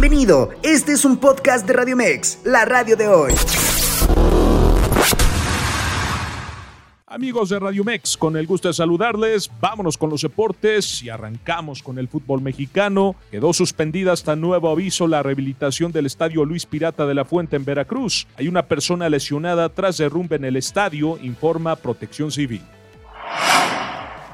Bienvenido, este es un podcast de Radio Mex, la radio de hoy. Amigos de Radio Mex, con el gusto de saludarles, vámonos con los deportes y arrancamos con el fútbol mexicano. Quedó suspendida hasta nuevo aviso la rehabilitación del estadio Luis Pirata de la Fuente en Veracruz. Hay una persona lesionada tras derrumbe en el estadio, informa Protección Civil.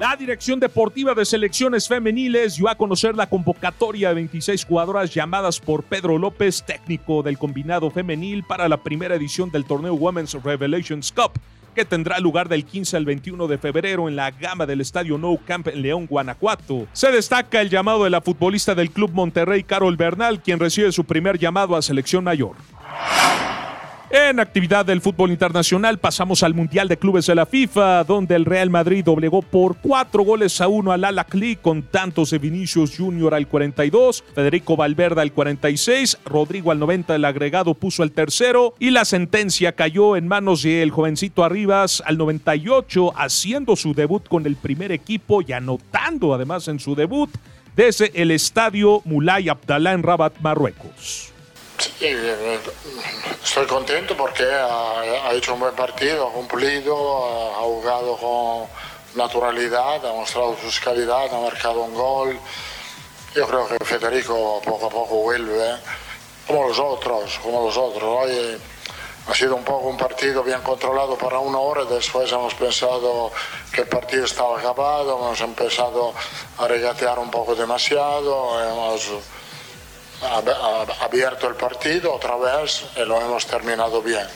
La Dirección Deportiva de Selecciones Femeniles dio a conocer la convocatoria de 26 jugadoras llamadas por Pedro López, técnico del combinado femenil, para la primera edición del torneo Women's Revelations Cup, que tendrá lugar del 15 al 21 de febrero en la gama del Estadio No Camp en León, Guanajuato. Se destaca el llamado de la futbolista del Club Monterrey, Carol Bernal, quien recibe su primer llamado a selección mayor. En actividad del fútbol internacional pasamos al Mundial de Clubes de la FIFA, donde el Real Madrid doblegó por cuatro goles a uno al Al-Ahly con tantos de Vinicius Junior al 42, Federico Valverde al 46, Rodrigo al 90 el agregado puso el tercero y la sentencia cayó en manos del jovencito Arribas al 98, haciendo su debut con el primer equipo y anotando además en su debut desde el estadio Mulay Abdallah en Rabat, Marruecos. Sí, eh, estoy contento porque ha, ha, hecho un buen partido, ha cumplido, ha jugado con naturalidad, ha mostrado sus calidades, ha marcado un gol. Yo creo que Federico poco a poco vuelve, ¿eh? como los otros, como los otros. Hoy ha sido un poco un partido bien controlado para una hora, después hemos pensado que el partido estaba acabado, hemos empezado a regatear un poco demasiado, hemos abierto el partido otra vez y lo hemos terminado bien.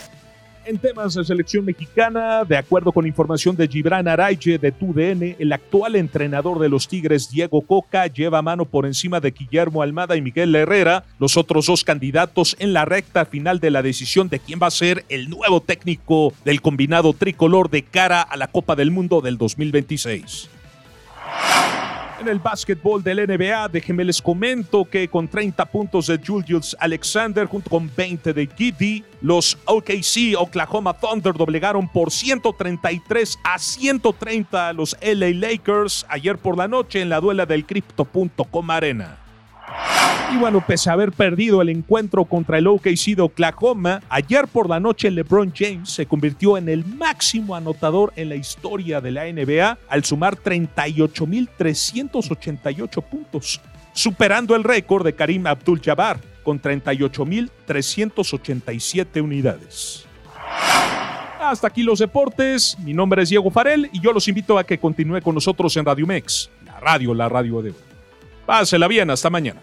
En temas de selección mexicana, de acuerdo con información de Gibran Araige de TUDN, el actual entrenador de los Tigres, Diego Coca, lleva mano por encima de Guillermo Almada y Miguel Herrera, los otros dos candidatos en la recta final de la decisión de quién va a ser el nuevo técnico del combinado tricolor de cara a la Copa del Mundo del 2026. En el básquetbol del NBA, déjenme les comento que con 30 puntos de Julius Alexander junto con 20 de Giddy, los OKC Oklahoma Thunder doblegaron por 133 a 130 a los LA Lakers ayer por la noche en la duela del Crypto.com Arena. Y bueno, pese a haber perdido el encuentro contra el OKC de Oklahoma, ayer por la noche LeBron James se convirtió en el máximo anotador en la historia de la NBA al sumar 38.388 puntos, superando el récord de Karim Abdul-Jabbar con 38.387 unidades. Hasta aquí los deportes. Mi nombre es Diego Farel y yo los invito a que continúe con nosotros en Radio Mex, la radio, la radio de hoy. Pásela bien, hasta mañana.